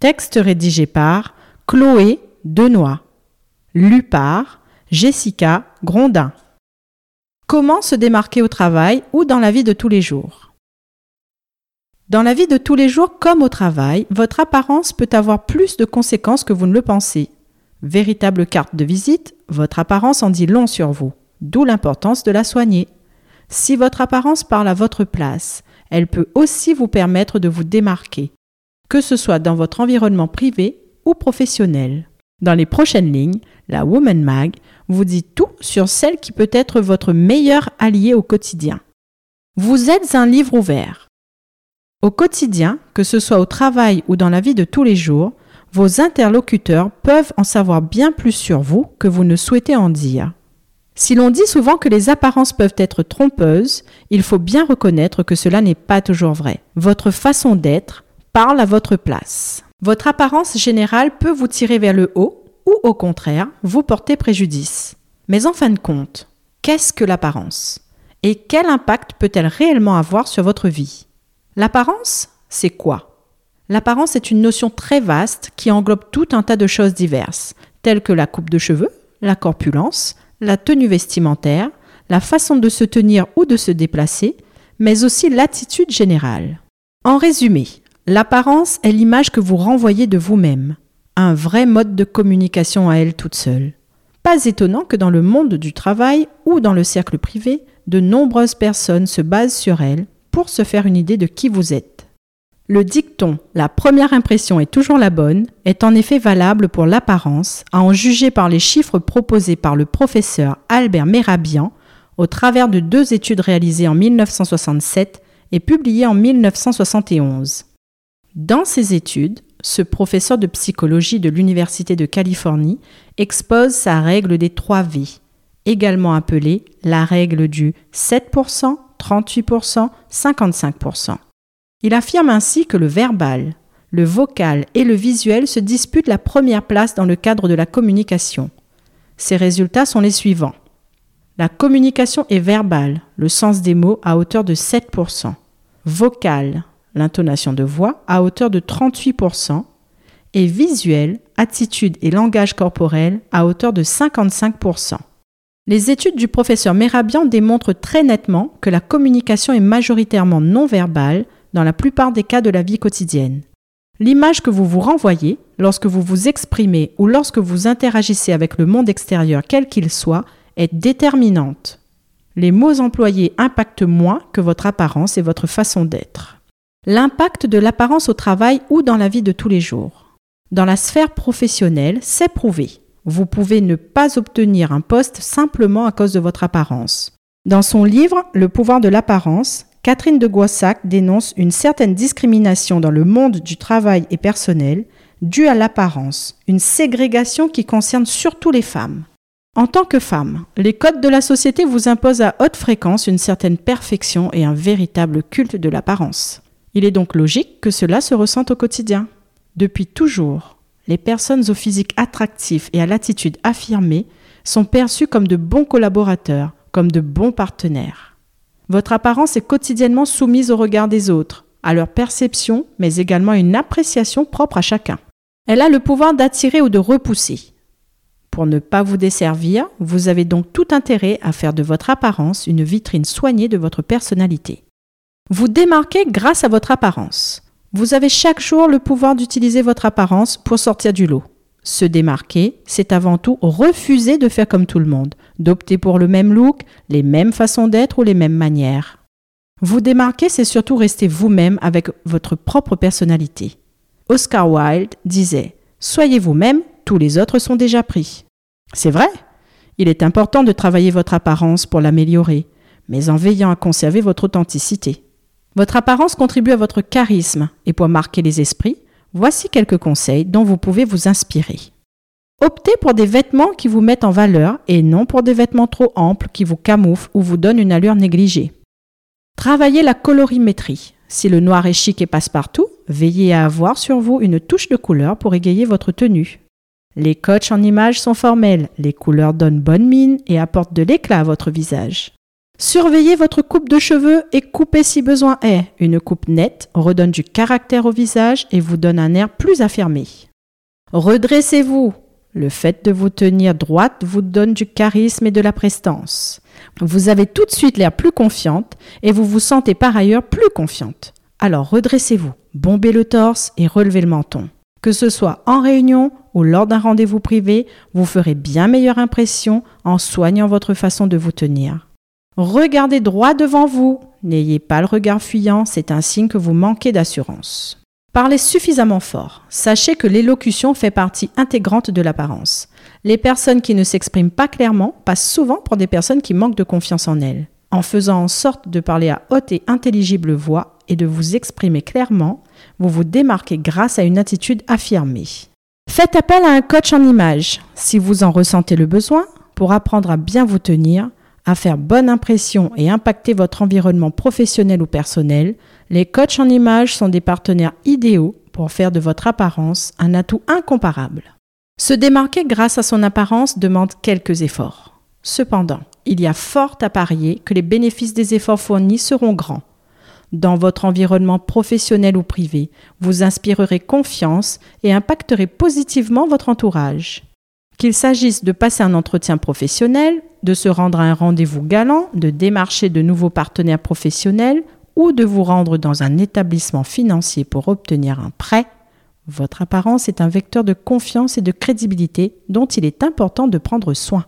Texte rédigé par Chloé Denoy. Lu par Jessica Grondin. Comment se démarquer au travail ou dans la vie de tous les jours? Dans la vie de tous les jours comme au travail, votre apparence peut avoir plus de conséquences que vous ne le pensez. Véritable carte de visite, votre apparence en dit long sur vous, d'où l'importance de la soigner. Si votre apparence parle à votre place, elle peut aussi vous permettre de vous démarquer, que ce soit dans votre environnement privé ou professionnel. Dans les prochaines lignes, la Woman Mag vous dit tout sur celle qui peut être votre meilleur allié au quotidien. Vous êtes un livre ouvert. Au quotidien, que ce soit au travail ou dans la vie de tous les jours, vos interlocuteurs peuvent en savoir bien plus sur vous que vous ne souhaitez en dire. Si l'on dit souvent que les apparences peuvent être trompeuses, il faut bien reconnaître que cela n'est pas toujours vrai. Votre façon d'être à votre place. Votre apparence générale peut vous tirer vers le haut ou au contraire vous porter préjudice. Mais en fin de compte, qu'est-ce que l'apparence? Et quel impact peut-elle réellement avoir sur votre vie? L'apparence, c'est quoi? L'apparence est une notion très vaste qui englobe tout un tas de choses diverses, telles que la coupe de cheveux, la corpulence, la tenue vestimentaire, la façon de se tenir ou de se déplacer, mais aussi l'attitude générale. En résumé, l'apparence est l'image que vous renvoyez de vous-même, un vrai mode de communication à elle toute seule. Pas étonnant que dans le monde du travail ou dans le cercle privé, de nombreuses personnes se basent sur elle pour se faire une idée de qui vous êtes. Le dicton La première impression est toujours la bonne est en effet valable pour l'apparence, à en juger par les chiffres proposés par le professeur Albert Merabian au travers de deux études réalisées en 1967 et publiées en 1971. Dans ces études, ce professeur de psychologie de l'Université de Californie expose sa règle des 3 V, également appelée la règle du 7%, 38%, 55%. Il affirme ainsi que le verbal, le vocal et le visuel se disputent la première place dans le cadre de la communication. Ces résultats sont les suivants. La communication est verbale, le sens des mots à hauteur de 7%. Vocale, l'intonation de voix à hauteur de 38%. Et visuel, attitude et langage corporel à hauteur de 55%. Les études du professeur Merabian démontrent très nettement que la communication est majoritairement non verbale, dans la plupart des cas de la vie quotidienne. L'image que vous vous renvoyez lorsque vous vous exprimez ou lorsque vous interagissez avec le monde extérieur quel qu'il soit est déterminante. Les mots employés impactent moins que votre apparence et votre façon d'être. L'impact de l'apparence au travail ou dans la vie de tous les jours. Dans la sphère professionnelle, c'est prouvé. Vous pouvez ne pas obtenir un poste simplement à cause de votre apparence. Dans son livre Le pouvoir de l'apparence, Catherine de Goissac dénonce une certaine discrimination dans le monde du travail et personnel due à l'apparence, une ségrégation qui concerne surtout les femmes. En tant que femme, les codes de la société vous imposent à haute fréquence une certaine perfection et un véritable culte de l'apparence. Il est donc logique que cela se ressente au quotidien. Depuis toujours, les personnes au physique attractif et à l'attitude affirmée sont perçues comme de bons collaborateurs, comme de bons partenaires. Votre apparence est quotidiennement soumise au regard des autres, à leur perception, mais également à une appréciation propre à chacun. Elle a le pouvoir d'attirer ou de repousser. Pour ne pas vous desservir, vous avez donc tout intérêt à faire de votre apparence une vitrine soignée de votre personnalité. Vous démarquez grâce à votre apparence. Vous avez chaque jour le pouvoir d'utiliser votre apparence pour sortir du lot. Se démarquer, c'est avant tout refuser de faire comme tout le monde, d'opter pour le même look, les mêmes façons d'être ou les mêmes manières. Vous démarquer, c'est surtout rester vous-même avec votre propre personnalité. Oscar Wilde disait Soyez vous-même, tous les autres sont déjà pris. C'est vrai, il est important de travailler votre apparence pour l'améliorer, mais en veillant à conserver votre authenticité. Votre apparence contribue à votre charisme, et pour marquer les esprits, Voici quelques conseils dont vous pouvez vous inspirer. Optez pour des vêtements qui vous mettent en valeur et non pour des vêtements trop amples qui vous camouflent ou vous donnent une allure négligée. Travaillez la colorimétrie. Si le noir est chic et passe partout, veillez à avoir sur vous une touche de couleur pour égayer votre tenue. Les coachs en images sont formels, les couleurs donnent bonne mine et apportent de l'éclat à votre visage. Surveillez votre coupe de cheveux et coupez si besoin est. Une coupe nette redonne du caractère au visage et vous donne un air plus affirmé. Redressez-vous. Le fait de vous tenir droite vous donne du charisme et de la prestance. Vous avez tout de suite l'air plus confiante et vous vous sentez par ailleurs plus confiante. Alors redressez-vous, bombez le torse et relevez le menton. Que ce soit en réunion ou lors d'un rendez-vous privé, vous ferez bien meilleure impression en soignant votre façon de vous tenir. Regardez droit devant vous, n'ayez pas le regard fuyant, c'est un signe que vous manquez d'assurance. Parlez suffisamment fort. Sachez que l'élocution fait partie intégrante de l'apparence. Les personnes qui ne s'expriment pas clairement passent souvent pour des personnes qui manquent de confiance en elles. En faisant en sorte de parler à haute et intelligible voix et de vous exprimer clairement, vous vous démarquez grâce à une attitude affirmée. Faites appel à un coach en image, si vous en ressentez le besoin, pour apprendre à bien vous tenir, à faire bonne impression et impacter votre environnement professionnel ou personnel. Les coachs en image sont des partenaires idéaux pour faire de votre apparence un atout incomparable. Se démarquer grâce à son apparence demande quelques efforts. Cependant, il y a fort à parier que les bénéfices des efforts fournis seront grands. Dans votre environnement professionnel ou privé, vous inspirerez confiance et impacterez positivement votre entourage. Qu'il s'agisse de passer un entretien professionnel, de se rendre à un rendez-vous galant, de démarcher de nouveaux partenaires professionnels ou de vous rendre dans un établissement financier pour obtenir un prêt, votre apparence est un vecteur de confiance et de crédibilité dont il est important de prendre soin.